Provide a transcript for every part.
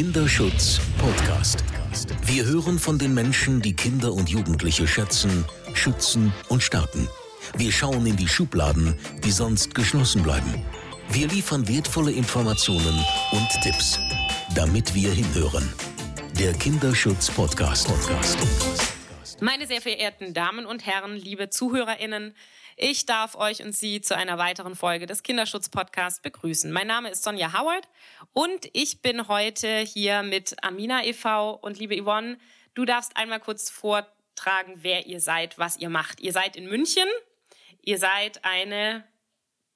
Kinderschutz Podcast. Wir hören von den Menschen, die Kinder und Jugendliche schätzen, schützen und stärken. Wir schauen in die Schubladen, die sonst geschlossen bleiben. Wir liefern wertvolle Informationen und Tipps, damit wir hinhören. Der Kinderschutz Podcast. Podcast. Meine sehr verehrten Damen und Herren, liebe Zuhörerinnen, ich darf euch und Sie zu einer weiteren Folge des Kinderschutz-Podcasts begrüßen. Mein Name ist Sonja Howard und ich bin heute hier mit Amina e.V. Und liebe Yvonne, du darfst einmal kurz vortragen, wer ihr seid, was ihr macht. Ihr seid in München, ihr seid eine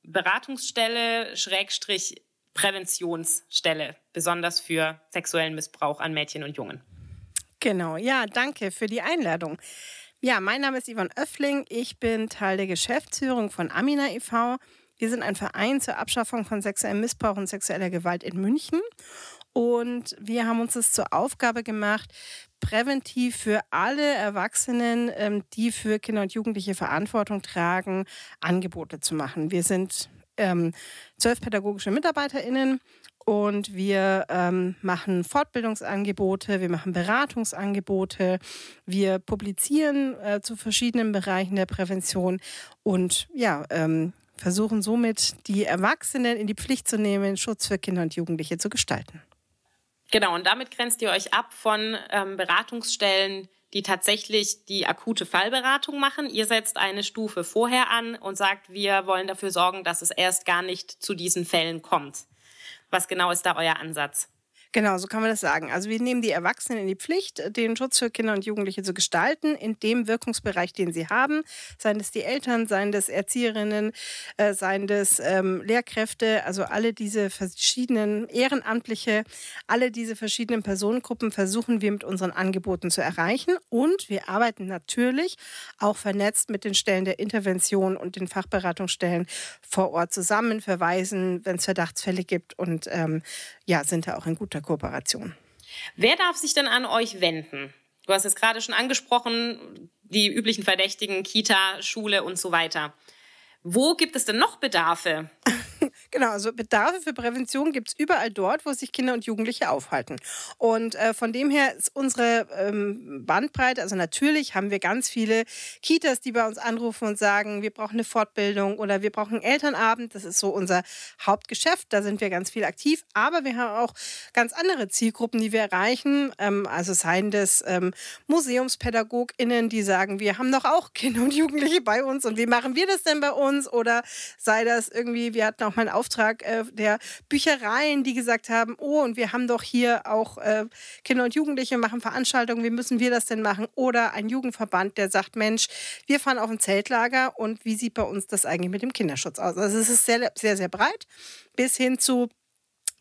Beratungsstelle, Schrägstrich Präventionsstelle, besonders für sexuellen Missbrauch an Mädchen und Jungen. Genau, ja, danke für die Einladung. Ja, mein Name ist Yvonne Öffling. Ich bin Teil der Geschäftsführung von Amina e.V. Wir sind ein Verein zur Abschaffung von sexuellem Missbrauch und sexueller Gewalt in München. Und wir haben uns es zur Aufgabe gemacht, präventiv für alle Erwachsenen, ähm, die für Kinder und Jugendliche Verantwortung tragen, Angebote zu machen. Wir sind ähm, zwölf pädagogische MitarbeiterInnen und wir ähm, machen Fortbildungsangebote, wir machen Beratungsangebote, wir publizieren äh, zu verschiedenen Bereichen der Prävention und ja, ähm, versuchen somit die Erwachsenen in die Pflicht zu nehmen, Schutz für Kinder und Jugendliche zu gestalten. Genau, und damit grenzt ihr euch ab von ähm, Beratungsstellen, die tatsächlich die akute Fallberatung machen. Ihr setzt eine Stufe vorher an und sagt, wir wollen dafür sorgen, dass es erst gar nicht zu diesen Fällen kommt. Was genau ist da euer Ansatz? Genau, so kann man das sagen. Also wir nehmen die Erwachsenen in die Pflicht, den Schutz für Kinder und Jugendliche zu gestalten, in dem Wirkungsbereich, den sie haben. Seien das die Eltern, seien das Erzieherinnen, äh, seien das ähm, Lehrkräfte, also alle diese verschiedenen Ehrenamtliche, alle diese verschiedenen Personengruppen versuchen wir mit unseren Angeboten zu erreichen. Und wir arbeiten natürlich auch vernetzt mit den Stellen der Intervention und den Fachberatungsstellen vor Ort zusammen, verweisen, wenn es Verdachtsfälle gibt und ähm, ja, sind da auch in guter Kooperation. Wer darf sich denn an euch wenden? Du hast es gerade schon angesprochen, die üblichen Verdächtigen, Kita, Schule und so weiter. Wo gibt es denn noch Bedarfe? Genau, also Bedarfe für Prävention gibt es überall dort, wo sich Kinder und Jugendliche aufhalten. Und äh, von dem her ist unsere ähm, Bandbreite, also natürlich haben wir ganz viele Kitas, die bei uns anrufen und sagen, wir brauchen eine Fortbildung oder wir brauchen einen Elternabend. Das ist so unser Hauptgeschäft, da sind wir ganz viel aktiv. Aber wir haben auch ganz andere Zielgruppen, die wir erreichen. Ähm, also seien das ähm, MuseumspädagogInnen, die sagen, wir haben doch auch Kinder und Jugendliche bei uns und wie machen wir das denn bei uns? Oder sei das irgendwie, wir hatten auch mal einen Auftrag äh, der Büchereien, die gesagt haben, oh, und wir haben doch hier auch äh, Kinder und Jugendliche machen Veranstaltungen, wie müssen wir das denn machen? Oder ein Jugendverband, der sagt, Mensch, wir fahren auf ein Zeltlager und wie sieht bei uns das eigentlich mit dem Kinderschutz aus? Also es ist sehr, sehr, sehr breit bis hin zu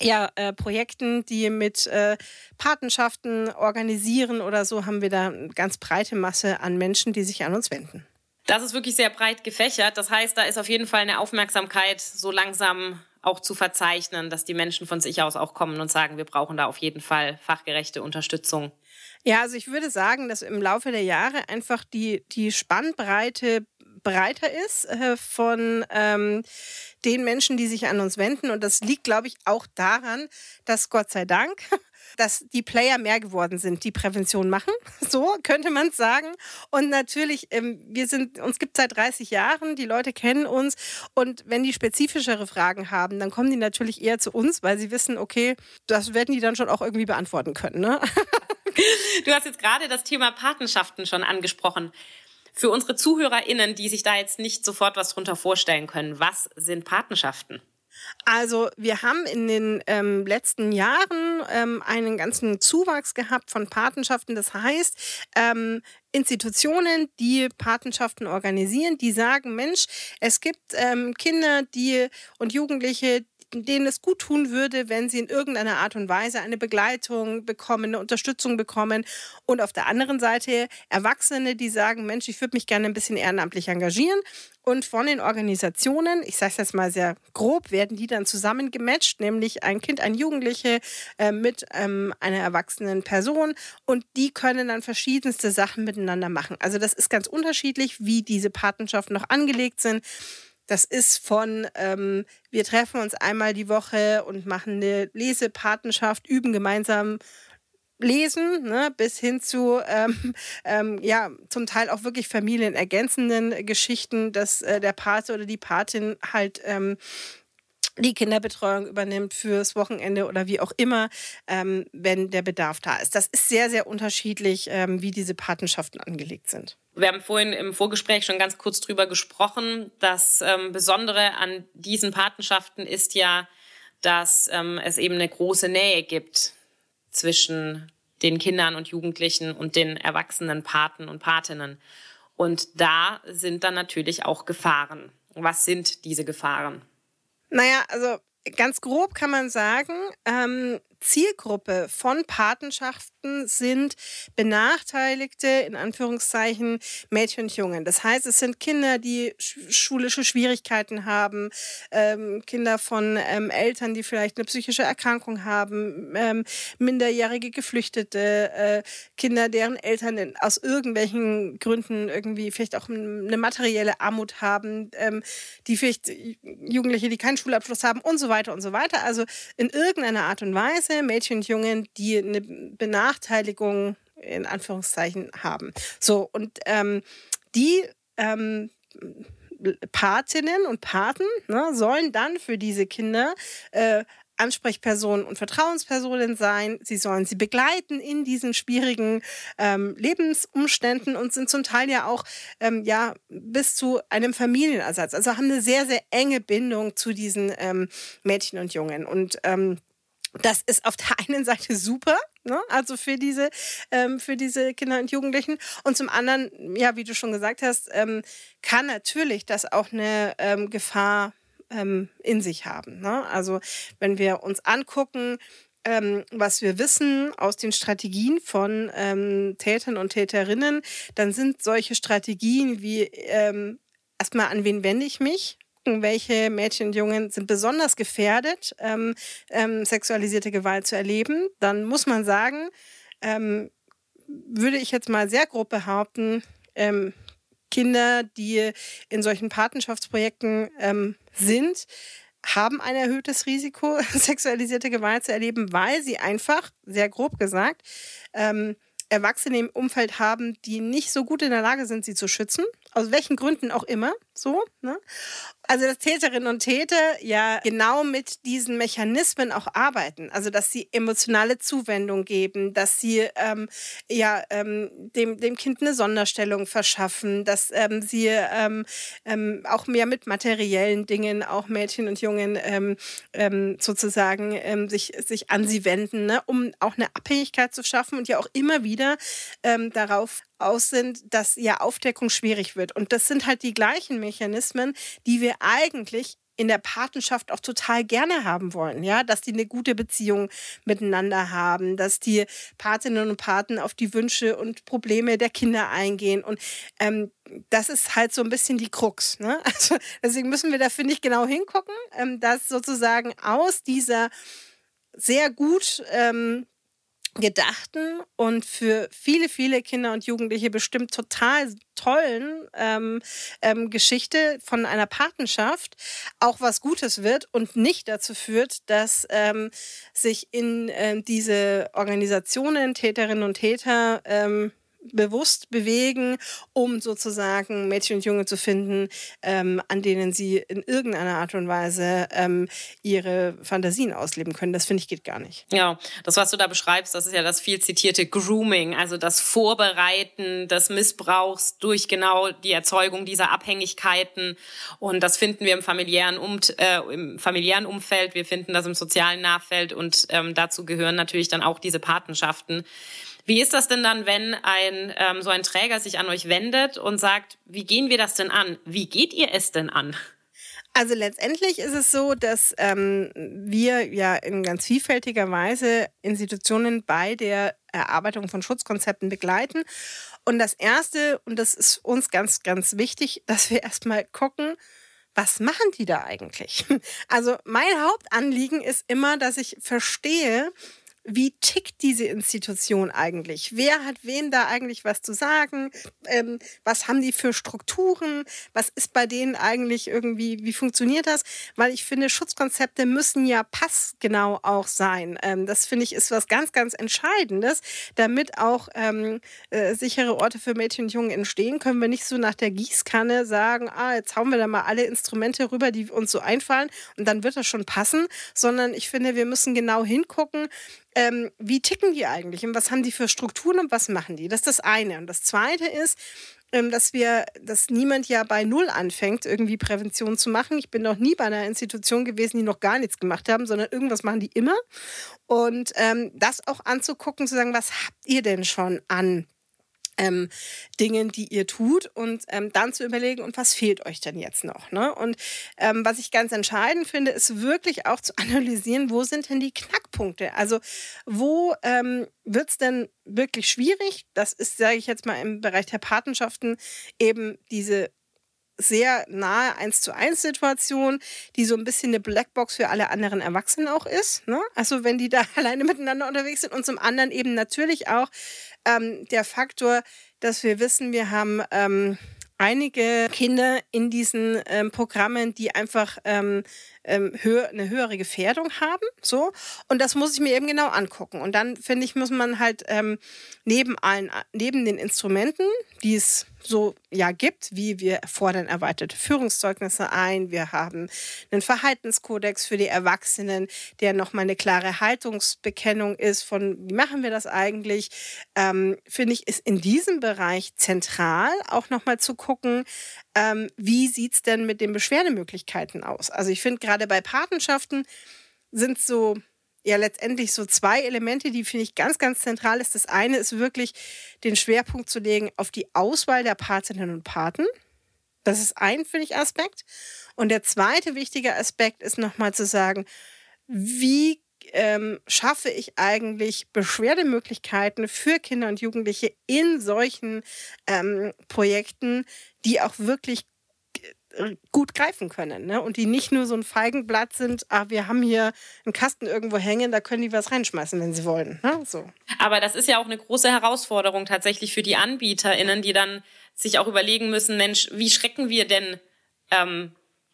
ja, äh, Projekten, die mit äh, Patenschaften organisieren oder so, haben wir da eine ganz breite Masse an Menschen, die sich an uns wenden. Das ist wirklich sehr breit gefächert. Das heißt, da ist auf jeden Fall eine Aufmerksamkeit so langsam auch zu verzeichnen, dass die Menschen von sich aus auch kommen und sagen, wir brauchen da auf jeden Fall fachgerechte Unterstützung. Ja, also ich würde sagen, dass im Laufe der Jahre einfach die, die Spannbreite breiter ist äh, von ähm, den Menschen, die sich an uns wenden. Und das liegt, glaube ich, auch daran, dass Gott sei Dank dass die Player mehr geworden sind, die Prävention machen. So könnte man es sagen. Und natürlich, ähm, wir sind, uns gibt seit 30 Jahren, die Leute kennen uns. Und wenn die spezifischere Fragen haben, dann kommen die natürlich eher zu uns, weil sie wissen, okay, das werden die dann schon auch irgendwie beantworten können. Ne? Du hast jetzt gerade das Thema Patenschaften schon angesprochen. Für unsere ZuhörerInnen, die sich da jetzt nicht sofort was drunter vorstellen können, was sind Patenschaften? Also wir haben in den ähm, letzten Jahren ähm, einen ganzen Zuwachs gehabt von Patenschaften. Das heißt, ähm, Institutionen, die Patenschaften organisieren, die sagen, Mensch, es gibt ähm, Kinder, die und Jugendliche, denen es gut tun würde, wenn sie in irgendeiner Art und Weise eine Begleitung bekommen, eine Unterstützung bekommen. Und auf der anderen Seite Erwachsene, die sagen, Mensch, ich würde mich gerne ein bisschen ehrenamtlich engagieren. Und von den Organisationen, ich sage es jetzt mal sehr grob, werden die dann zusammengematcht, nämlich ein Kind, ein Jugendliche äh, mit ähm, einer erwachsenen Person. Und die können dann verschiedenste Sachen miteinander machen. Also das ist ganz unterschiedlich, wie diese Patenschaften noch angelegt sind. Das ist von, ähm, wir treffen uns einmal die Woche und machen eine Lesepatenschaft, üben gemeinsam lesen, ne, bis hin zu ähm, ähm, ja zum Teil auch wirklich familienergänzenden Geschichten, dass äh, der Pate oder die Patin halt ähm, die Kinderbetreuung übernimmt fürs Wochenende oder wie auch immer, ähm, wenn der Bedarf da ist. Das ist sehr, sehr unterschiedlich, ähm, wie diese Patenschaften angelegt sind. Wir haben vorhin im Vorgespräch schon ganz kurz drüber gesprochen. Das ähm, Besondere an diesen Patenschaften ist ja, dass ähm, es eben eine große Nähe gibt zwischen den Kindern und Jugendlichen und den erwachsenen Paten und Patinnen. Und da sind dann natürlich auch Gefahren. Was sind diese Gefahren? Naja, also ganz grob kann man sagen, ähm, Zielgruppe von Patenschaften sind benachteiligte, in Anführungszeichen, Mädchen und Jungen. Das heißt, es sind Kinder, die schulische Schwierigkeiten haben, ähm, Kinder von ähm, Eltern, die vielleicht eine psychische Erkrankung haben, ähm, minderjährige Geflüchtete, äh, Kinder, deren Eltern aus irgendwelchen Gründen irgendwie vielleicht auch eine materielle Armut haben, ähm, die vielleicht Jugendliche, die keinen Schulabschluss haben und so weiter und so weiter. Also in irgendeiner Art und Weise Mädchen und Jungen, die eine Benachteiligung in Anführungszeichen haben. So, und ähm, die ähm, Patinnen und Paten ne, sollen dann für diese Kinder äh, Ansprechpersonen und Vertrauenspersonen sein. Sie sollen sie begleiten in diesen schwierigen ähm, Lebensumständen und sind zum Teil ja auch ähm, ja bis zu einem Familienersatz. Also haben eine sehr sehr enge Bindung zu diesen ähm, Mädchen und Jungen und ähm, das ist auf der einen Seite super, ne? also für diese, ähm, für diese Kinder und Jugendlichen. Und zum anderen, ja, wie du schon gesagt hast, ähm, kann natürlich das auch eine ähm, Gefahr ähm, in sich haben. Ne? Also wenn wir uns angucken, ähm, was wir wissen aus den Strategien von ähm, Tätern und Täterinnen, dann sind solche Strategien wie ähm, erstmal an wen wende ich mich? Welche Mädchen und Jungen sind besonders gefährdet, ähm, ähm, sexualisierte Gewalt zu erleben, dann muss man sagen, ähm, würde ich jetzt mal sehr grob behaupten, ähm, Kinder, die in solchen Patenschaftsprojekten ähm, sind, haben ein erhöhtes Risiko, sexualisierte Gewalt zu erleben, weil sie einfach, sehr grob gesagt, ähm, Erwachsene im Umfeld haben, die nicht so gut in der Lage sind, sie zu schützen, aus welchen Gründen auch immer, so. Ne? Also, dass Täterinnen und Täter ja genau mit diesen Mechanismen auch arbeiten. Also, dass sie emotionale Zuwendung geben, dass sie ähm, ja ähm, dem, dem Kind eine Sonderstellung verschaffen, dass ähm, sie ähm, ähm, auch mehr mit materiellen Dingen, auch Mädchen und Jungen ähm, sozusagen sich, sich an sie wenden, ne? um auch eine Abhängigkeit zu schaffen und ja auch immer wieder darauf aus sind, dass ja Aufdeckung schwierig wird. Und das sind halt die gleichen Mechanismen, die wir eigentlich in der Patenschaft auch total gerne haben wollen, ja, dass die eine gute Beziehung miteinander haben, dass die Patinnen und Paten auf die Wünsche und Probleme der Kinder eingehen und ähm, das ist halt so ein bisschen die Krux, ne? Also deswegen müssen wir da finde ich genau hingucken, ähm, dass sozusagen aus dieser sehr gut ähm, gedachten und für viele, viele Kinder und Jugendliche bestimmt total tollen ähm, ähm, Geschichte von einer Patenschaft auch was Gutes wird und nicht dazu führt, dass ähm, sich in ähm, diese Organisationen, Täterinnen und Täter, ähm, bewusst bewegen, um sozusagen Mädchen und Junge zu finden, ähm, an denen sie in irgendeiner Art und Weise ähm, ihre Fantasien ausleben können. Das finde ich geht gar nicht. Ja, das, was du da beschreibst, das ist ja das viel zitierte Grooming, also das Vorbereiten des Missbrauchs durch genau die Erzeugung dieser Abhängigkeiten. Und das finden wir im familiären, um, äh, im familiären Umfeld, wir finden das im sozialen Nachfeld und ähm, dazu gehören natürlich dann auch diese Patenschaften. Wie ist das denn dann, wenn ein ähm, so ein Träger sich an euch wendet und sagt, wie gehen wir das denn an? Wie geht ihr es denn an? Also letztendlich ist es so, dass ähm, wir ja in ganz vielfältiger Weise Institutionen bei der Erarbeitung von Schutzkonzepten begleiten. Und das Erste, und das ist uns ganz, ganz wichtig, dass wir erstmal gucken, was machen die da eigentlich? Also mein Hauptanliegen ist immer, dass ich verstehe, wie tickt diese Institution eigentlich? Wer hat wem da eigentlich was zu sagen? Ähm, was haben die für Strukturen? Was ist bei denen eigentlich irgendwie, wie funktioniert das? Weil ich finde, Schutzkonzepte müssen ja passgenau auch sein. Ähm, das finde ich ist was ganz, ganz Entscheidendes, damit auch ähm, äh, sichere Orte für Mädchen und Jungen entstehen. Können wir nicht so nach der Gießkanne sagen, ah, jetzt hauen wir da mal alle Instrumente rüber, die uns so einfallen und dann wird das schon passen, sondern ich finde, wir müssen genau hingucken, ähm, wie ticken die eigentlich und was haben die für Strukturen und was machen die? Das ist das eine. Und das zweite ist, ähm, dass wir, dass niemand ja bei Null anfängt, irgendwie Prävention zu machen. Ich bin noch nie bei einer Institution gewesen, die noch gar nichts gemacht haben, sondern irgendwas machen die immer. Und ähm, das auch anzugucken, zu sagen, was habt ihr denn schon an ähm, Dingen, die ihr tut und ähm, dann zu überlegen, und was fehlt euch denn jetzt noch? Ne? Und ähm, was ich ganz entscheidend finde, ist wirklich auch zu analysieren, wo sind denn die Knackpunkte? Also wo ähm, wird es denn wirklich schwierig? Das ist, sage ich jetzt mal, im Bereich der Patenschaften eben diese sehr nahe 1 zu 1 Situation, die so ein bisschen eine Blackbox für alle anderen Erwachsenen auch ist. Ne? Also wenn die da alleine miteinander unterwegs sind und zum anderen eben natürlich auch ähm, der Faktor, dass wir wissen, wir haben ähm, einige Kinder in diesen ähm, Programmen, die einfach ähm, ähm, höher, eine höhere Gefährdung haben. So. Und das muss ich mir eben genau angucken. Und dann, finde ich, muss man halt ähm, neben allen, neben den Instrumenten, die es so ja gibt, wie wir fordern erweiterte Führungszeugnisse ein, wir haben einen Verhaltenskodex für die Erwachsenen, der nochmal eine klare Haltungsbekennung ist von, wie machen wir das eigentlich, ähm, finde ich, ist in diesem Bereich zentral auch nochmal zu gucken, ähm, wie sieht es denn mit den Beschwerdemöglichkeiten aus? Also ich finde gerade bei Patenschaften sind so ja letztendlich so zwei Elemente, die finde ich ganz, ganz zentral ist. Das eine ist wirklich den Schwerpunkt zu legen auf die Auswahl der Patinnen und Paten. Das ist ein, finde ich, Aspekt. Und der zweite wichtige Aspekt ist nochmal zu sagen, wie ähm, schaffe ich eigentlich Beschwerdemöglichkeiten für Kinder und Jugendliche in solchen ähm, Projekten, die auch wirklich gut greifen können ne? und die nicht nur so ein Feigenblatt sind, ach, wir haben hier einen Kasten irgendwo hängen, da können die was reinschmeißen, wenn sie wollen. Ne? So. Aber das ist ja auch eine große Herausforderung tatsächlich für die AnbieterInnen, die dann sich auch überlegen müssen, Mensch, wie schrecken wir denn ähm,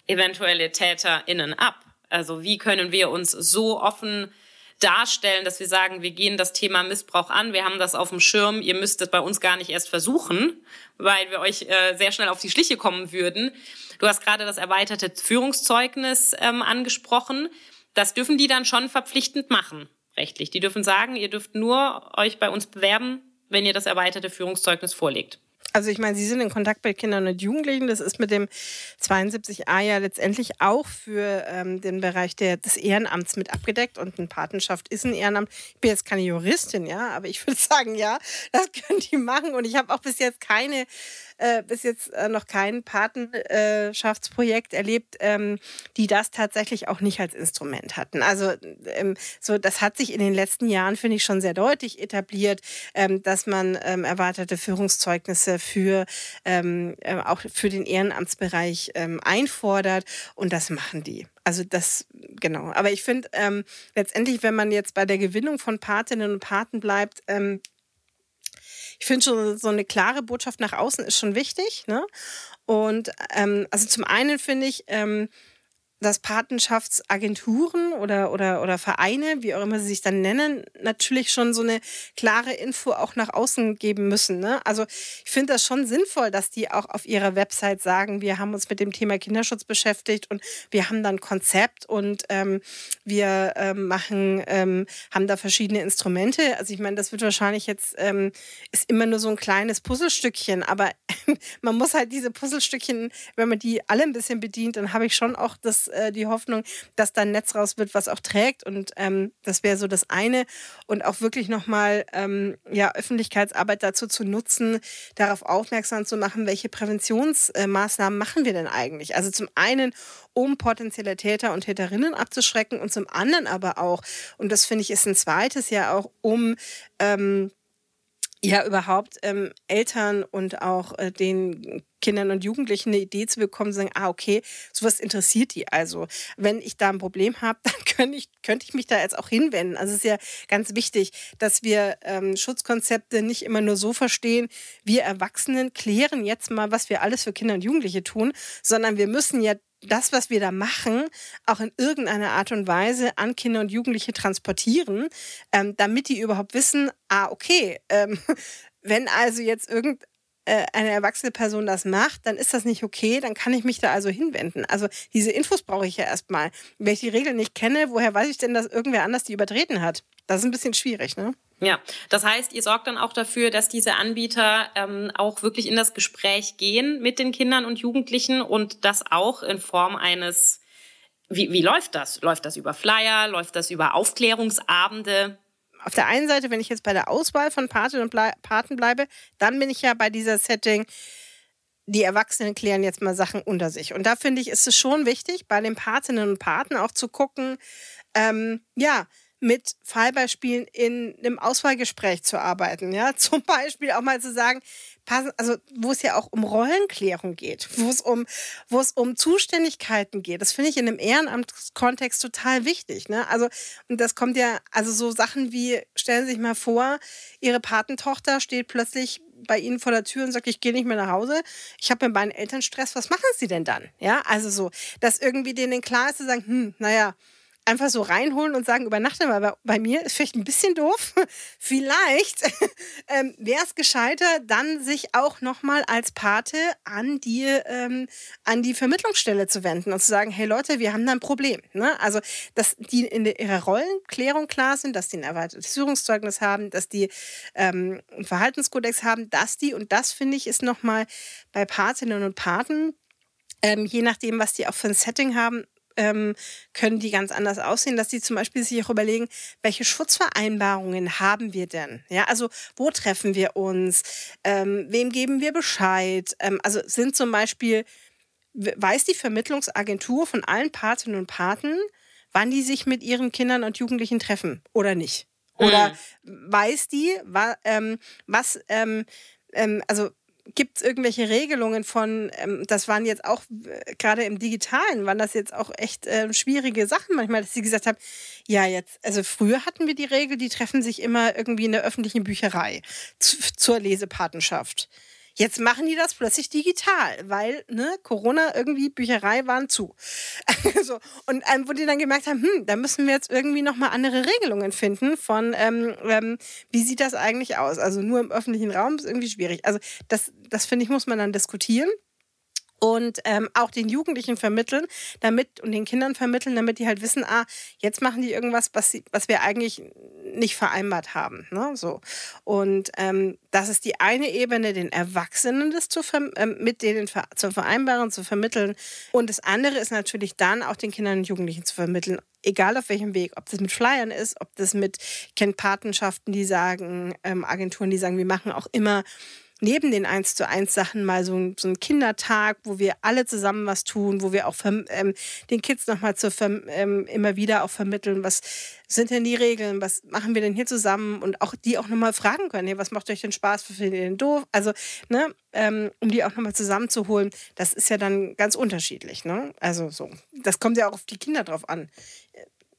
eventuelle TäterInnen ab? Also wie können wir uns so offen darstellen, dass wir sagen, wir gehen das Thema Missbrauch an, wir haben das auf dem Schirm, ihr müsst es bei uns gar nicht erst versuchen, weil wir euch äh, sehr schnell auf die Schliche kommen würden. Du hast gerade das erweiterte Führungszeugnis ähm, angesprochen. Das dürfen die dann schon verpflichtend machen, rechtlich. Die dürfen sagen, ihr dürft nur euch bei uns bewerben, wenn ihr das erweiterte Führungszeugnis vorlegt. Also ich meine, Sie sind in Kontakt mit Kindern und Jugendlichen. Das ist mit dem 72a ja letztendlich auch für ähm, den Bereich der, des Ehrenamts mit abgedeckt. Und eine Patenschaft ist ein Ehrenamt. Ich bin jetzt keine Juristin, ja, aber ich würde sagen, ja, das können die machen. Und ich habe auch bis jetzt keine äh, bis jetzt äh, noch kein Patenschaftsprojekt erlebt, ähm, die das tatsächlich auch nicht als Instrument hatten. Also ähm, so, das hat sich in den letzten Jahren, finde ich, schon sehr deutlich etabliert, ähm, dass man ähm, erweiterte Führungszeugnisse für ähm, äh, auch für den Ehrenamtsbereich ähm, einfordert und das machen die. Also das, genau. Aber ich finde letztendlich, wenn man jetzt bei der Gewinnung von Patinnen und Paten bleibt, ich finde schon, so eine klare Botschaft nach außen ist schon wichtig. Ne? Und ähm, also zum einen finde ich, ähm, dass Patenschaftsagenturen oder, oder, oder Vereine, wie auch immer sie sich dann nennen, natürlich schon so eine klare Info auch nach außen geben müssen. Ne? Also ich finde das schon sinnvoll, dass die auch auf ihrer Website sagen, wir haben uns mit dem Thema Kinderschutz beschäftigt und wir haben dann Konzept und ähm, wir ähm, machen, ähm, haben da verschiedene Instrumente. Also ich meine, das wird wahrscheinlich jetzt, ähm, ist immer nur so ein kleines Puzzlestückchen, aber man muss halt diese Puzzlestückchen, wenn man die alle ein bisschen bedient, dann habe ich schon auch das äh, die Hoffnung, dass da ein Netz raus wird, was auch trägt. Und ähm, das wäre so das eine. Und auch wirklich nochmal ähm, ja, Öffentlichkeitsarbeit dazu zu nutzen, darauf aufmerksam zu machen, welche Präventionsmaßnahmen machen wir denn eigentlich? Also zum einen, um potenzielle Täter und Täterinnen abzuschrecken und zum anderen aber auch, und das finde ich ist ein zweites ja auch, um ähm, ja überhaupt ähm, Eltern und auch äh, den Kindern und Jugendlichen eine Idee zu bekommen, sagen, ah, okay, sowas interessiert die also. Wenn ich da ein Problem habe, dann könnte ich, könnte ich mich da jetzt auch hinwenden. Also es ist ja ganz wichtig, dass wir ähm, Schutzkonzepte nicht immer nur so verstehen, wir Erwachsenen klären jetzt mal, was wir alles für Kinder und Jugendliche tun, sondern wir müssen ja das, was wir da machen, auch in irgendeiner Art und Weise an Kinder und Jugendliche transportieren, ähm, damit die überhaupt wissen, ah, okay, ähm, wenn also jetzt irgendeine äh, erwachsene Person das macht, dann ist das nicht okay, dann kann ich mich da also hinwenden. Also diese Infos brauche ich ja erstmal. Wenn ich die Regeln nicht kenne, woher weiß ich denn, dass irgendwer anders die übertreten hat? Das ist ein bisschen schwierig, ne? Ja, das heißt, ihr sorgt dann auch dafür, dass diese Anbieter ähm, auch wirklich in das Gespräch gehen mit den Kindern und Jugendlichen und das auch in Form eines, wie, wie läuft das? Läuft das über Flyer? Läuft das über Aufklärungsabende? Auf der einen Seite, wenn ich jetzt bei der Auswahl von Paten und Ble Paten bleibe, dann bin ich ja bei dieser Setting, die Erwachsenen klären jetzt mal Sachen unter sich. Und da finde ich, ist es schon wichtig, bei den Patinnen und Paten auch zu gucken, ähm, ja, mit Fallbeispielen in einem Auswahlgespräch zu arbeiten. Ja, zum Beispiel auch mal zu sagen, passen, also wo es ja auch um Rollenklärung geht, wo es um, wo es um Zuständigkeiten geht. Das finde ich in einem Ehrenamtskontext total wichtig. Ne? Also, und das kommt ja, also so Sachen wie, stellen Sie sich mal vor, Ihre Patentochter steht plötzlich bei Ihnen vor der Tür und sagt, ich gehe nicht mehr nach Hause, ich habe mit meinen Eltern Stress, was machen Sie denn dann? Ja, also so, dass irgendwie denen klar ist zu sagen, hm, naja, einfach so reinholen und sagen, übernachte mal bei, bei mir, ist vielleicht ein bisschen doof. vielleicht ähm, wäre es gescheiter, dann sich auch nochmal als Pate an die, ähm, an die Vermittlungsstelle zu wenden und zu sagen, hey Leute, wir haben da ein Problem. Ne? Also, dass die in ihrer Rollenklärung klar sind, dass die ein erweitertes Führungszeugnis haben, dass die ähm, einen Verhaltenskodex haben, dass die, und das finde ich, ist nochmal bei Patinnen und Paten, ähm, je nachdem, was die auch für ein Setting haben, ähm, können die ganz anders aussehen, dass die zum Beispiel sich auch überlegen, welche Schutzvereinbarungen haben wir denn? Ja, also wo treffen wir uns? Ähm, wem geben wir Bescheid? Ähm, also sind zum Beispiel, weiß die Vermittlungsagentur von allen Patinnen und Paten, wann die sich mit ihren Kindern und Jugendlichen treffen oder nicht? Oder mhm. weiß die, wa, ähm, was, ähm, ähm, also gibt es irgendwelche Regelungen von, ähm, das waren jetzt auch, äh, gerade im Digitalen, waren das jetzt auch echt äh, schwierige Sachen manchmal, dass sie gesagt haben, ja jetzt, also früher hatten wir die Regel, die treffen sich immer irgendwie in der öffentlichen Bücherei zu, zur Lesepatenschaft. Jetzt machen die das plötzlich digital, weil ne, Corona irgendwie Bücherei waren zu. so, und ähm, wo die dann gemerkt haben, hm, da müssen wir jetzt irgendwie nochmal andere Regelungen finden von, ähm, ähm, wie sieht das eigentlich aus? Also nur im öffentlichen Raum ist irgendwie schwierig. Also das, das finde ich, muss man dann diskutieren und ähm, auch den Jugendlichen vermitteln, damit und den Kindern vermitteln, damit die halt wissen, ah, jetzt machen die irgendwas, was sie, was wir eigentlich nicht vereinbart haben. Ne? So. Und ähm, das ist die eine Ebene, den Erwachsenen das zu äh, mit denen zu vereinbaren, zu vermitteln. Und das andere ist natürlich dann auch den Kindern und Jugendlichen zu vermitteln, egal auf welchem Weg, ob das mit Flyern ist, ob das mit Kennpatenschaften, die sagen, ähm, Agenturen, die sagen, wir machen auch immer neben den 1 zu 1 Sachen mal so, so einen Kindertag, wo wir alle zusammen was tun, wo wir auch ähm, den Kids nochmal ähm, immer wieder auch vermitteln, was sind denn die Regeln, was machen wir denn hier zusammen und auch die auch nochmal fragen können, hey, was macht euch denn Spaß, was findet ihr denn doof? Also, ne, ähm, um die auch nochmal zusammenzuholen, das ist ja dann ganz unterschiedlich, ne? Also so, das kommt ja auch auf die Kinder drauf an.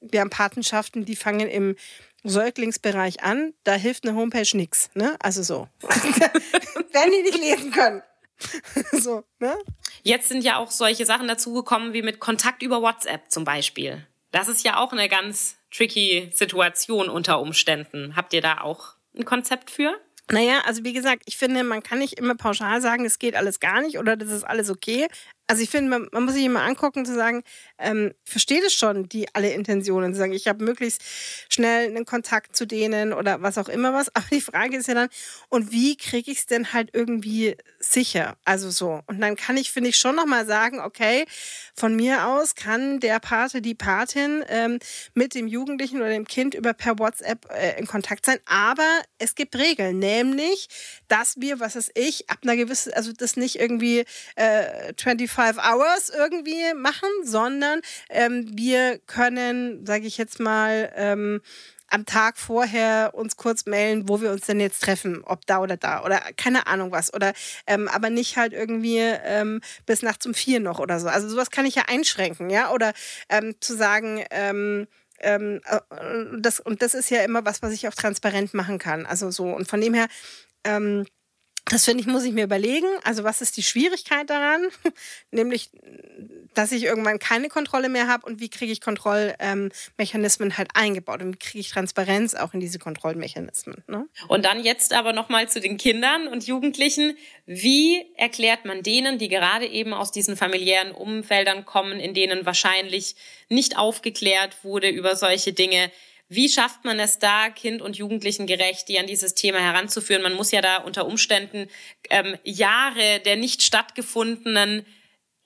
Wir haben Patenschaften, die fangen im Säuglingsbereich an, da hilft eine Homepage nichts. Ne? Also so. Wenn die nicht lesen können. so, ne? Jetzt sind ja auch solche Sachen dazugekommen wie mit Kontakt über WhatsApp zum Beispiel. Das ist ja auch eine ganz tricky Situation unter Umständen. Habt ihr da auch ein Konzept für? Naja, also wie gesagt, ich finde, man kann nicht immer pauschal sagen, es geht alles gar nicht oder das ist alles okay. Also ich finde, man, man, muss sich immer angucken, zu sagen, ähm, versteht es schon, die alle Intentionen, zu sagen, ich habe möglichst schnell einen Kontakt zu denen oder was auch immer was. Aber die Frage ist ja dann, und wie kriege ich es denn halt irgendwie sicher? Also so. Und dann kann ich, finde ich, schon nochmal sagen, okay, von mir aus kann der Pate, die Patin ähm, mit dem Jugendlichen oder dem Kind über per WhatsApp äh, in Kontakt sein. Aber es gibt Regeln, nämlich, dass wir, was ist ich, ab einer gewissen, also das nicht irgendwie äh, 25 Five Hours irgendwie machen, sondern ähm, wir können, sage ich jetzt mal, ähm, am Tag vorher uns kurz melden, wo wir uns denn jetzt treffen, ob da oder da oder keine Ahnung was. Oder ähm, aber nicht halt irgendwie ähm, bis nachts um vier noch oder so. Also sowas kann ich ja einschränken, ja. Oder ähm, zu sagen, ähm, ähm, äh, das, und das ist ja immer was, was ich auch transparent machen kann. Also so, und von dem her, ähm, das finde ich, muss ich mir überlegen. Also, was ist die Schwierigkeit daran? Nämlich, dass ich irgendwann keine Kontrolle mehr habe und wie kriege ich Kontrollmechanismen halt eingebaut und wie kriege ich Transparenz auch in diese Kontrollmechanismen. Ne? Und dann jetzt aber nochmal zu den Kindern und Jugendlichen. Wie erklärt man denen, die gerade eben aus diesen familiären Umfeldern kommen, in denen wahrscheinlich nicht aufgeklärt wurde über solche Dinge, wie schafft man es da, Kind und Jugendlichen gerecht, die an dieses Thema heranzuführen? Man muss ja da unter Umständen ähm, Jahre der nicht stattgefundenen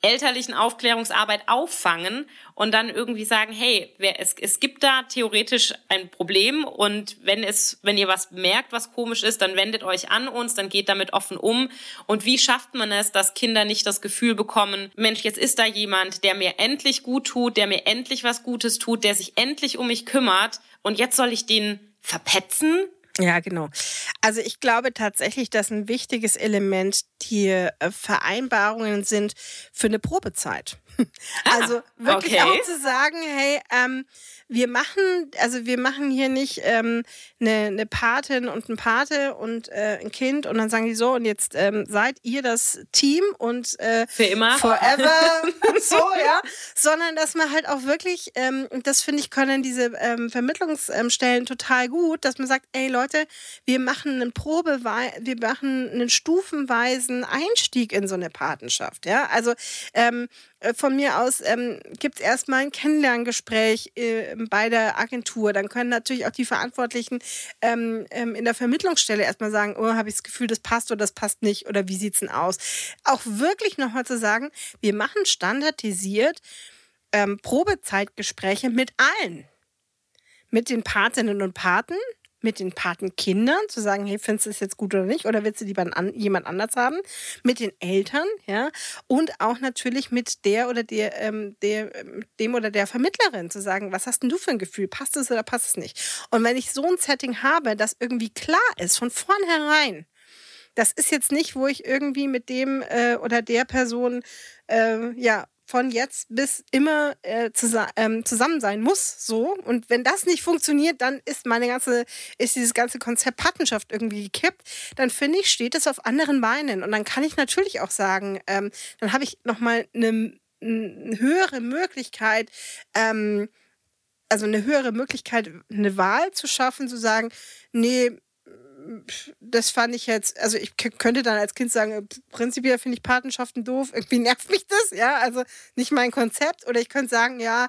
elterlichen Aufklärungsarbeit auffangen und dann irgendwie sagen, hey, wer, es, es gibt da theoretisch ein Problem und wenn es, wenn ihr was merkt, was komisch ist, dann wendet euch an uns, dann geht damit offen um. Und wie schafft man es, dass Kinder nicht das Gefühl bekommen, Mensch, jetzt ist da jemand, der mir endlich gut tut, der mir endlich was Gutes tut, der sich endlich um mich kümmert und jetzt soll ich den verpetzen? Ja, genau. Also ich glaube tatsächlich, dass ein wichtiges Element die äh, Vereinbarungen sind für eine Probezeit. Ah, also wirklich okay. auch zu sagen, hey, ähm, wir machen, also wir machen hier nicht ähm, eine, eine Patin und ein Pate und äh, ein Kind und dann sagen die so und jetzt ähm, seid ihr das Team und äh, für immer? forever. So ja, sondern dass man halt auch wirklich ähm, und das finde ich können diese ähm, Vermittlungsstellen total gut, dass man sagt, ey Leute, wir machen einen Probe, wir machen einen stufenweisen Einstieg in so eine Patenschaft, ja, also ähm, äh, von mir aus ähm, gibt es erstmal ein Kennenlerngespräch äh, bei der Agentur. Dann können natürlich auch die Verantwortlichen ähm, ähm, in der Vermittlungsstelle erstmal sagen, oh, habe ich das Gefühl, das passt oder das passt nicht oder wie sieht es denn aus. Auch wirklich nochmal zu sagen, wir machen standardisiert ähm, Probezeitgespräche mit allen. Mit den Patinnen und Paten, mit den Patenkindern, zu sagen, hey, findest du es jetzt gut oder nicht? Oder willst du lieber an, jemand anders haben? Mit den Eltern, ja. Und auch natürlich mit der oder der, ähm, der, ähm, dem oder der Vermittlerin zu sagen, was hast denn du für ein Gefühl? Passt es oder passt es nicht? Und wenn ich so ein Setting habe, das irgendwie klar ist, von vornherein, das ist jetzt nicht, wo ich irgendwie mit dem äh, oder der Person äh, ja von jetzt bis immer äh, zus ähm, zusammen sein muss, so. Und wenn das nicht funktioniert, dann ist meine ganze, ist dieses ganze Konzept Patenschaft irgendwie gekippt. Dann finde ich, steht es auf anderen Beinen. Und dann kann ich natürlich auch sagen, ähm, dann habe ich nochmal eine, eine höhere Möglichkeit, ähm, also eine höhere Möglichkeit, eine Wahl zu schaffen, zu sagen, nee, das fand ich jetzt, also ich könnte dann als Kind sagen, äh, prinzipiell finde ich Patenschaften doof, irgendwie nervt mich das, ja, also nicht mein Konzept. Oder ich könnte sagen, ja,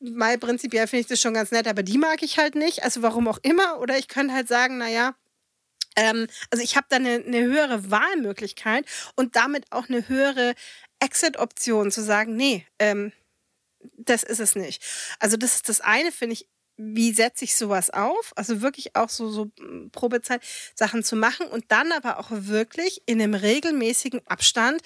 mal prinzipiell finde ich das schon ganz nett, aber die mag ich halt nicht, also warum auch immer. Oder ich könnte halt sagen, naja, ähm, also ich habe da eine, eine höhere Wahlmöglichkeit und damit auch eine höhere Exit-Option zu sagen, nee, ähm, das ist es nicht. Also das ist das eine, finde ich wie setze ich sowas auf? Also wirklich auch so, so hm, Probezeit Sachen zu machen und dann aber auch wirklich in einem regelmäßigen Abstand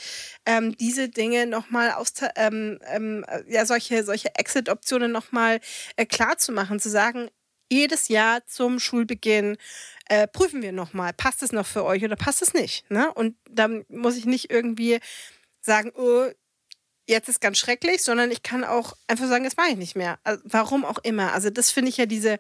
ähm, diese Dinge nochmal aus, ähm, ähm, ja, solche, solche Exit-Optionen nochmal äh, klar zu machen, zu sagen, jedes Jahr zum Schulbeginn äh, prüfen wir nochmal, passt es noch für euch oder passt es nicht? Ne? Und dann muss ich nicht irgendwie sagen, oh, jetzt ist ganz schrecklich, sondern ich kann auch einfach sagen, das mache ich nicht mehr. Also, warum auch immer. Also das finde ich ja diese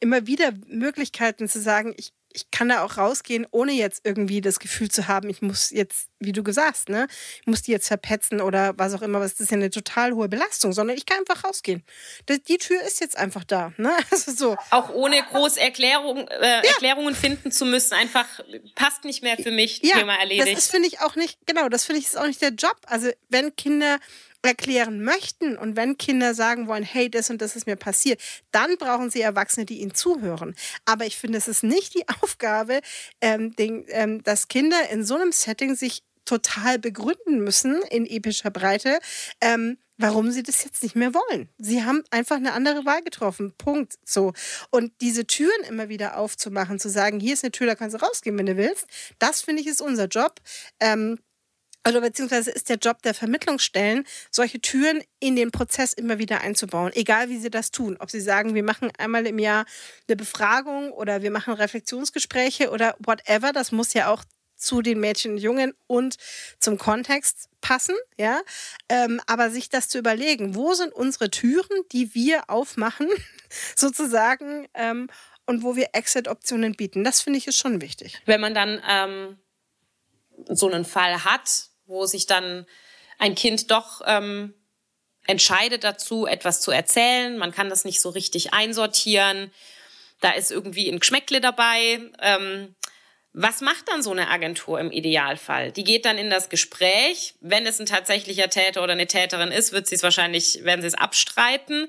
immer wieder Möglichkeiten zu sagen, ich ich kann da auch rausgehen, ohne jetzt irgendwie das Gefühl zu haben, ich muss jetzt, wie du gesagt ne, ich muss die jetzt verpetzen oder was auch immer, was das ist ja eine total hohe Belastung, sondern ich kann einfach rausgehen. Die Tür ist jetzt einfach da, ne? Also so. Auch ohne groß Erklärung, äh, ja. Erklärungen finden zu müssen, einfach passt nicht mehr für mich, ja, Thema erledigt. Das ist, finde ich, auch nicht, genau, das finde ich ist auch nicht der Job. Also wenn Kinder erklären möchten und wenn Kinder sagen wollen, hey, das und das ist mir passiert, dann brauchen sie Erwachsene, die ihnen zuhören. Aber ich finde, es ist nicht die Aufgabe, ähm, den, ähm, dass Kinder in so einem Setting sich total begründen müssen in epischer Breite, ähm, warum sie das jetzt nicht mehr wollen. Sie haben einfach eine andere Wahl getroffen. Punkt. So. Und diese Türen immer wieder aufzumachen, zu sagen, hier ist eine Tür, da kannst du rausgehen, wenn du willst, das finde ich ist unser Job. Ähm, oder beziehungsweise ist der Job der Vermittlungsstellen, solche Türen in den Prozess immer wieder einzubauen, egal wie sie das tun. Ob sie sagen, wir machen einmal im Jahr eine Befragung oder wir machen Reflexionsgespräche oder whatever, das muss ja auch zu den Mädchen und Jungen und zum Kontext passen, ja. Ähm, aber sich das zu überlegen, wo sind unsere Türen, die wir aufmachen, sozusagen, ähm, und wo wir Exit-Optionen bieten, das finde ich ist schon wichtig. Wenn man dann ähm, so einen Fall hat, wo sich dann ein Kind doch ähm, entscheidet dazu, etwas zu erzählen. Man kann das nicht so richtig einsortieren. Da ist irgendwie ein Geschmäckle dabei. Ähm, was macht dann so eine Agentur im Idealfall? Die geht dann in das Gespräch. Wenn es ein tatsächlicher Täter oder eine Täterin ist, wird sie es wahrscheinlich, werden sie es abstreiten.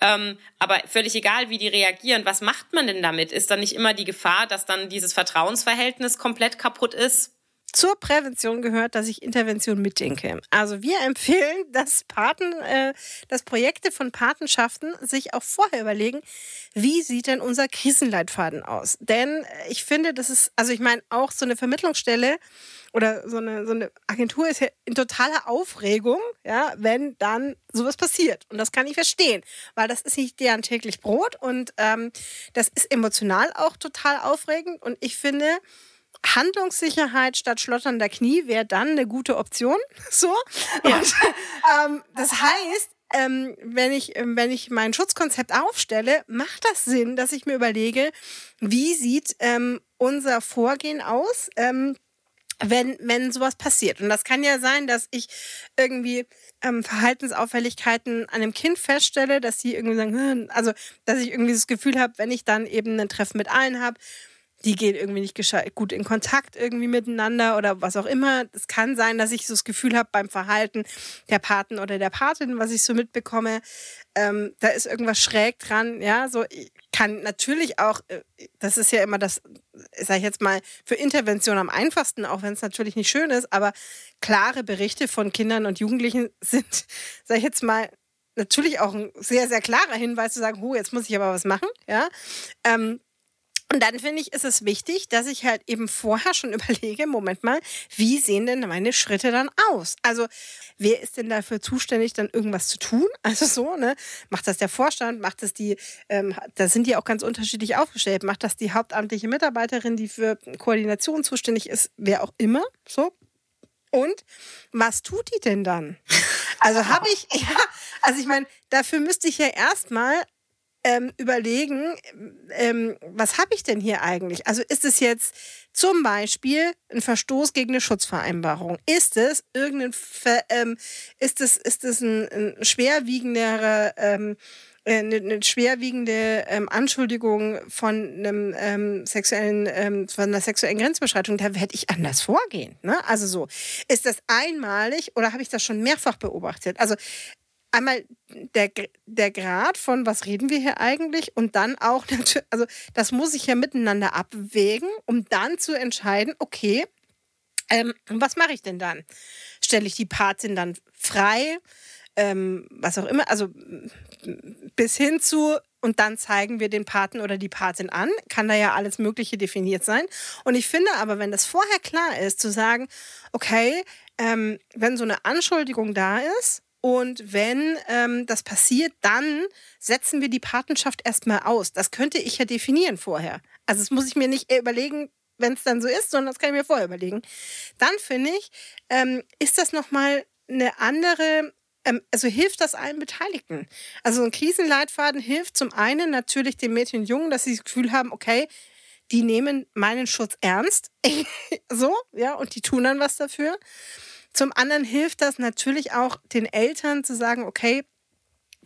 Ähm, aber völlig egal, wie die reagieren. Was macht man denn damit? Ist dann nicht immer die Gefahr, dass dann dieses Vertrauensverhältnis komplett kaputt ist? Zur Prävention gehört, dass ich Intervention mitdenke. Also wir empfehlen, dass Paten, äh, dass Projekte von Patenschaften sich auch vorher überlegen, wie sieht denn unser Krisenleitfaden aus? Denn äh, ich finde, das ist, also ich meine, auch so eine Vermittlungsstelle oder so eine, so eine Agentur ist ja in totaler Aufregung, ja, wenn dann sowas passiert. Und das kann ich verstehen, weil das ist nicht deren täglich Brot und ähm, das ist emotional auch total aufregend. Und ich finde, Handlungssicherheit statt schlotternder Knie wäre dann eine gute Option. So. Ja. Und, ähm, das heißt, ähm, wenn, ich, ähm, wenn ich mein Schutzkonzept aufstelle, macht das Sinn, dass ich mir überlege, wie sieht ähm, unser Vorgehen aus, ähm, wenn, wenn sowas passiert. Und das kann ja sein, dass ich irgendwie ähm, Verhaltensauffälligkeiten an einem Kind feststelle, dass sie irgendwie sagen, hm, also dass ich irgendwie das Gefühl habe, wenn ich dann eben ein Treffen mit allen habe, die gehen irgendwie nicht gut in Kontakt irgendwie miteinander oder was auch immer. Es kann sein, dass ich so das Gefühl habe beim Verhalten der Paten oder der Patin, was ich so mitbekomme, ähm, da ist irgendwas schräg dran. Ja, so kann natürlich auch, äh, das ist ja immer das, sage ich jetzt mal, für Intervention am einfachsten, auch wenn es natürlich nicht schön ist, aber klare Berichte von Kindern und Jugendlichen sind, sage ich jetzt mal, natürlich auch ein sehr, sehr klarer Hinweis zu sagen, oh, jetzt muss ich aber was machen. Ja. Ähm, und dann finde ich, ist es wichtig, dass ich halt eben vorher schon überlege, Moment mal, wie sehen denn meine Schritte dann aus? Also, wer ist denn dafür zuständig, dann irgendwas zu tun? Also so, ne? Macht das der Vorstand? Macht das die, ähm, da sind die auch ganz unterschiedlich aufgestellt. Macht das die hauptamtliche Mitarbeiterin, die für Koordination zuständig ist? Wer auch immer, so. Und was tut die denn dann? Also habe ich, ja, also ich meine, dafür müsste ich ja erstmal ähm, überlegen, ähm, was habe ich denn hier eigentlich? Also ist es jetzt zum Beispiel ein Verstoß gegen eine Schutzvereinbarung? Ist es irgendein, Ver, ähm, ist es, ist es ein, ein schwerwiegenderer, ähm, eine, eine schwerwiegende ähm, Anschuldigung von einem ähm, sexuellen, ähm, von einer sexuellen Grenzbeschreitung, da werde ich anders vorgehen. Ne? Also so, ist das einmalig oder habe ich das schon mehrfach beobachtet? Also einmal der, der Grad von, was reden wir hier eigentlich? Und dann auch, also das muss ich ja miteinander abwägen, um dann zu entscheiden, okay, ähm, was mache ich denn dann? Stelle ich die Patin dann frei? Ähm, was auch immer, also bis hin zu, und dann zeigen wir den Paten oder die Patin an, kann da ja alles Mögliche definiert sein. Und ich finde aber, wenn das vorher klar ist, zu sagen, okay, ähm, wenn so eine Anschuldigung da ist, und wenn ähm, das passiert, dann setzen wir die Patenschaft erstmal aus. Das könnte ich ja definieren vorher. Also das muss ich mir nicht überlegen, wenn es dann so ist, sondern das kann ich mir vorher überlegen. Dann finde ich, ähm, ist das nochmal eine andere, ähm, also hilft das allen Beteiligten. Also ein Krisenleitfaden hilft zum einen natürlich den Mädchen und Jungen, dass sie das Gefühl haben, okay, die nehmen meinen Schutz ernst. so, ja, und die tun dann was dafür. Zum anderen hilft das natürlich auch den Eltern zu sagen, okay,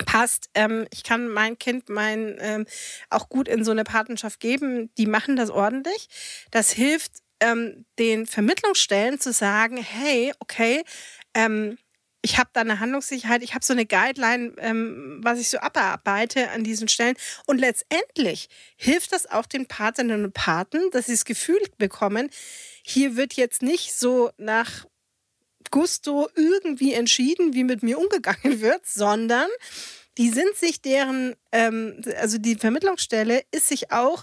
passt, ähm, ich kann mein Kind mein ähm, auch gut in so eine Patenschaft geben, die machen das ordentlich. Das hilft ähm, den Vermittlungsstellen zu sagen, hey, okay, ähm, ich habe da eine Handlungssicherheit, ich habe so eine Guideline, ähm, was ich so abarbeite an diesen Stellen. Und letztendlich hilft das auch den Patinnen und Paten, dass sie das Gefühl bekommen, hier wird jetzt nicht so nach Gusto irgendwie entschieden, wie mit mir umgegangen wird, sondern die sind sich deren, ähm, also die Vermittlungsstelle ist sich auch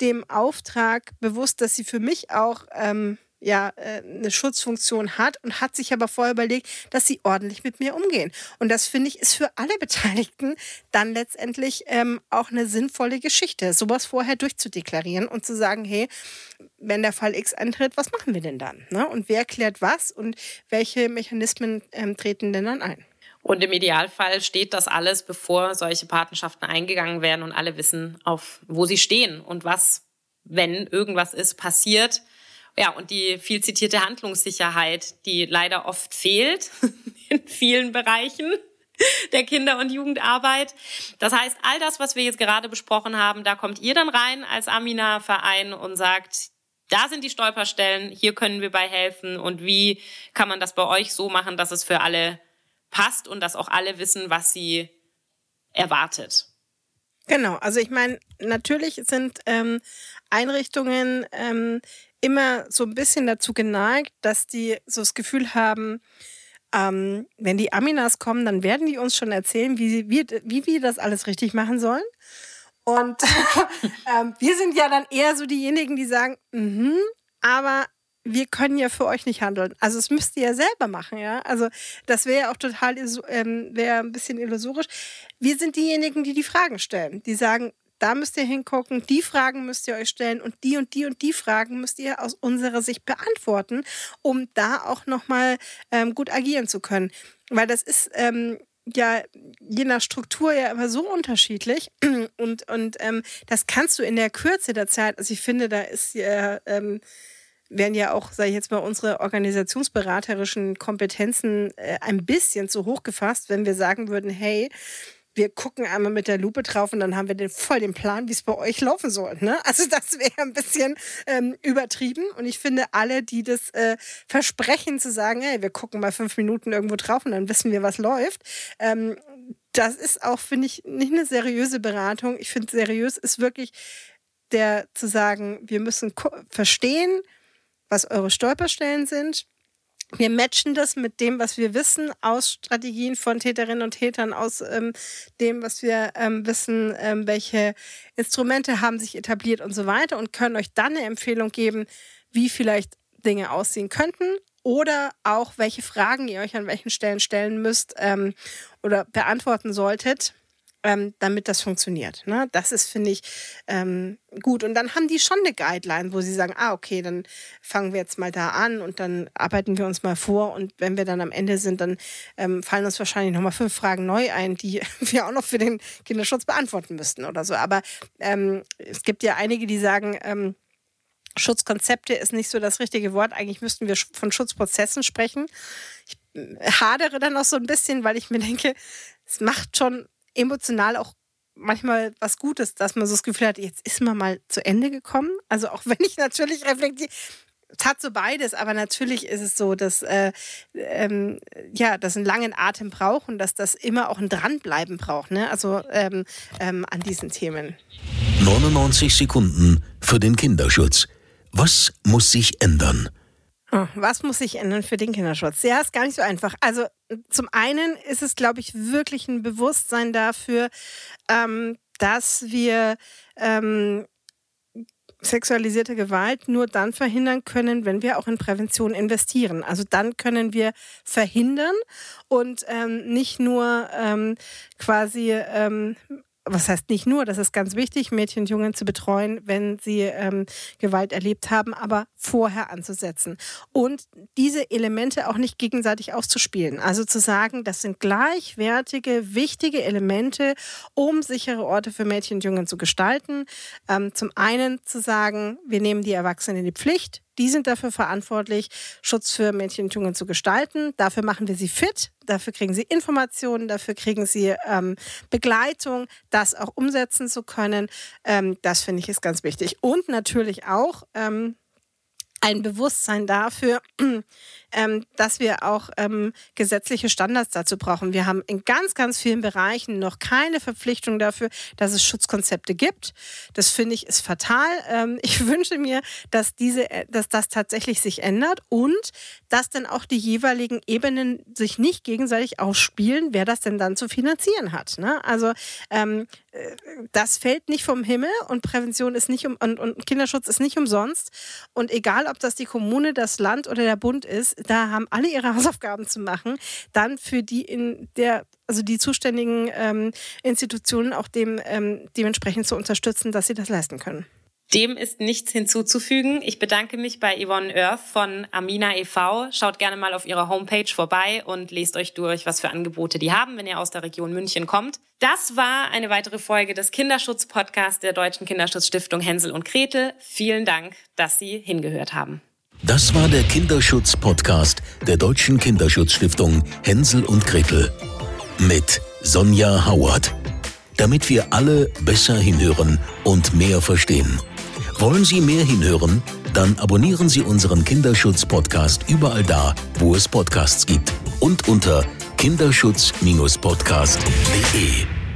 dem Auftrag bewusst, dass sie für mich auch ähm, ja äh, eine Schutzfunktion hat und hat sich aber vorher überlegt, dass sie ordentlich mit mir umgehen. Und das finde ich ist für alle Beteiligten dann letztendlich ähm, auch eine sinnvolle Geschichte, sowas vorher durchzudeklarieren und zu sagen, hey, wenn der Fall X eintritt, was machen wir denn dann? Ne? Und wer klärt was und welche Mechanismen ähm, treten denn dann ein? Und im Idealfall steht das alles, bevor solche Patenschaften eingegangen werden und alle wissen, auf wo sie stehen und was, wenn irgendwas ist, passiert. Ja, und die viel zitierte Handlungssicherheit, die leider oft fehlt in vielen Bereichen der Kinder- und Jugendarbeit. Das heißt, all das, was wir jetzt gerade besprochen haben, da kommt ihr dann rein als Amina-Verein und sagt, da sind die Stolperstellen, hier können wir bei helfen und wie kann man das bei euch so machen, dass es für alle passt und dass auch alle wissen, was sie erwartet. Genau, also ich meine, natürlich sind ähm, Einrichtungen ähm, immer so ein bisschen dazu geneigt, dass die so das Gefühl haben, ähm, wenn die Aminas kommen, dann werden die uns schon erzählen, wie, wie, wie wir das alles richtig machen sollen. Und ähm, wir sind ja dann eher so diejenigen, die sagen, mm aber wir können ja für euch nicht handeln. Also es müsst ihr ja selber machen, ja. Also das wäre ja auch total, ähm, wäre ein bisschen illusorisch. Wir sind diejenigen, die die Fragen stellen, die sagen, da müsst ihr hingucken, die Fragen müsst ihr euch stellen und die und die und die Fragen müsst ihr aus unserer Sicht beantworten, um da auch nochmal ähm, gut agieren zu können. Weil das ist ähm, ja je nach Struktur ja immer so unterschiedlich und, und ähm, das kannst du in der Kürze der Zeit, also ich finde, da ist ja, ähm, werden ja auch, sage ich jetzt mal, unsere organisationsberaterischen Kompetenzen äh, ein bisschen zu hoch gefasst, wenn wir sagen würden, hey, wir gucken einmal mit der Lupe drauf und dann haben wir den, voll den Plan, wie es bei euch laufen soll. Ne? Also das wäre ein bisschen ähm, übertrieben. Und ich finde, alle, die das äh, versprechen zu sagen, hey, wir gucken mal fünf Minuten irgendwo drauf und dann wissen wir, was läuft, ähm, das ist auch, finde ich, nicht eine seriöse Beratung. Ich finde, seriös ist wirklich der zu sagen, wir müssen verstehen, was eure Stolperstellen sind wir matchen das mit dem, was wir wissen aus Strategien von Täterinnen und Tätern, aus ähm, dem, was wir ähm, wissen, ähm, welche Instrumente haben sich etabliert und so weiter und können euch dann eine Empfehlung geben, wie vielleicht Dinge aussehen könnten oder auch welche Fragen ihr euch an welchen Stellen stellen müsst ähm, oder beantworten solltet, ähm, damit das funktioniert. Ne? Das ist, finde ich, ähm, gut. Und dann haben die schon eine Guideline, wo sie sagen, ah, okay, dann fangen wir jetzt mal da an und dann arbeiten wir uns mal vor. Und wenn wir dann am Ende sind, dann ähm, fallen uns wahrscheinlich nochmal fünf Fragen neu ein, die wir auch noch für den Kinderschutz beantworten müssten oder so. Aber ähm, es gibt ja einige, die sagen, ähm, Schutzkonzepte ist nicht so das richtige Wort. Eigentlich müssten wir von Schutzprozessen sprechen. Ich äh, hadere dann auch so ein bisschen, weil ich mir denke, es macht schon emotional auch manchmal was Gutes, dass man so das Gefühl hat, jetzt ist man mal zu Ende gekommen. Also auch wenn ich natürlich reflektiere, es hat so beides, aber natürlich ist es so, dass äh, ähm, ja, das einen langen Atem braucht und dass das immer auch ein Dranbleiben braucht, ne? Also ähm, ähm, an diesen Themen. 99 Sekunden für den Kinderschutz. Was muss sich ändern? Oh, was muss sich ändern für den Kinderschutz? Ja, ist gar nicht so einfach. Also zum einen ist es, glaube ich, wirklich ein Bewusstsein dafür, ähm, dass wir ähm, sexualisierte Gewalt nur dann verhindern können, wenn wir auch in Prävention investieren. Also dann können wir verhindern und ähm, nicht nur ähm, quasi ähm, was heißt nicht nur, das ist ganz wichtig, Mädchen und Jungen zu betreuen, wenn sie ähm, Gewalt erlebt haben, aber vorher anzusetzen. Und diese Elemente auch nicht gegenseitig auszuspielen. Also zu sagen, das sind gleichwertige, wichtige Elemente, um sichere Orte für Mädchen und Jungen zu gestalten. Ähm, zum einen zu sagen, wir nehmen die Erwachsenen in die Pflicht, die sind dafür verantwortlich, Schutz für Mädchen und Jungen zu gestalten. Dafür machen wir sie fit, dafür kriegen sie Informationen, dafür kriegen sie ähm, Begleitung, das auch umsetzen zu können. Ähm, das finde ich ist ganz wichtig. Und natürlich auch ähm, ein Bewusstsein dafür, ähm, dass wir auch ähm, gesetzliche Standards dazu brauchen. Wir haben in ganz, ganz vielen Bereichen noch keine Verpflichtung dafür, dass es Schutzkonzepte gibt. Das finde ich ist fatal. Ähm, ich wünsche mir, dass diese, äh, dass das tatsächlich sich ändert und dass dann auch die jeweiligen Ebenen sich nicht gegenseitig ausspielen, wer das denn dann zu finanzieren hat. Ne? Also ähm, äh, das fällt nicht vom Himmel und Prävention ist nicht um und, und Kinderschutz ist nicht umsonst. Und egal, ob das die Kommune, das Land oder der Bund ist, da haben alle ihre Hausaufgaben zu machen, dann für die in der also die zuständigen ähm, Institutionen auch dem ähm, dementsprechend zu unterstützen, dass sie das leisten können. Dem ist nichts hinzuzufügen. Ich bedanke mich bei Yvonne Earth von Amina e.V. Schaut gerne mal auf ihrer Homepage vorbei und lest euch durch, was für Angebote die haben, wenn ihr aus der Region München kommt. Das war eine weitere Folge des Kinderschutz-Podcasts der Deutschen Kinderschutzstiftung Hänsel und Gretel. Vielen Dank, dass Sie hingehört haben. Das war der Kinderschutz-Podcast der Deutschen Kinderschutzstiftung Hänsel und Gretel mit Sonja Howard. Damit wir alle besser hinhören und mehr verstehen. Wollen Sie mehr hinhören? Dann abonnieren Sie unseren Kinderschutz-Podcast überall da, wo es Podcasts gibt und unter kinderschutz-podcast.de.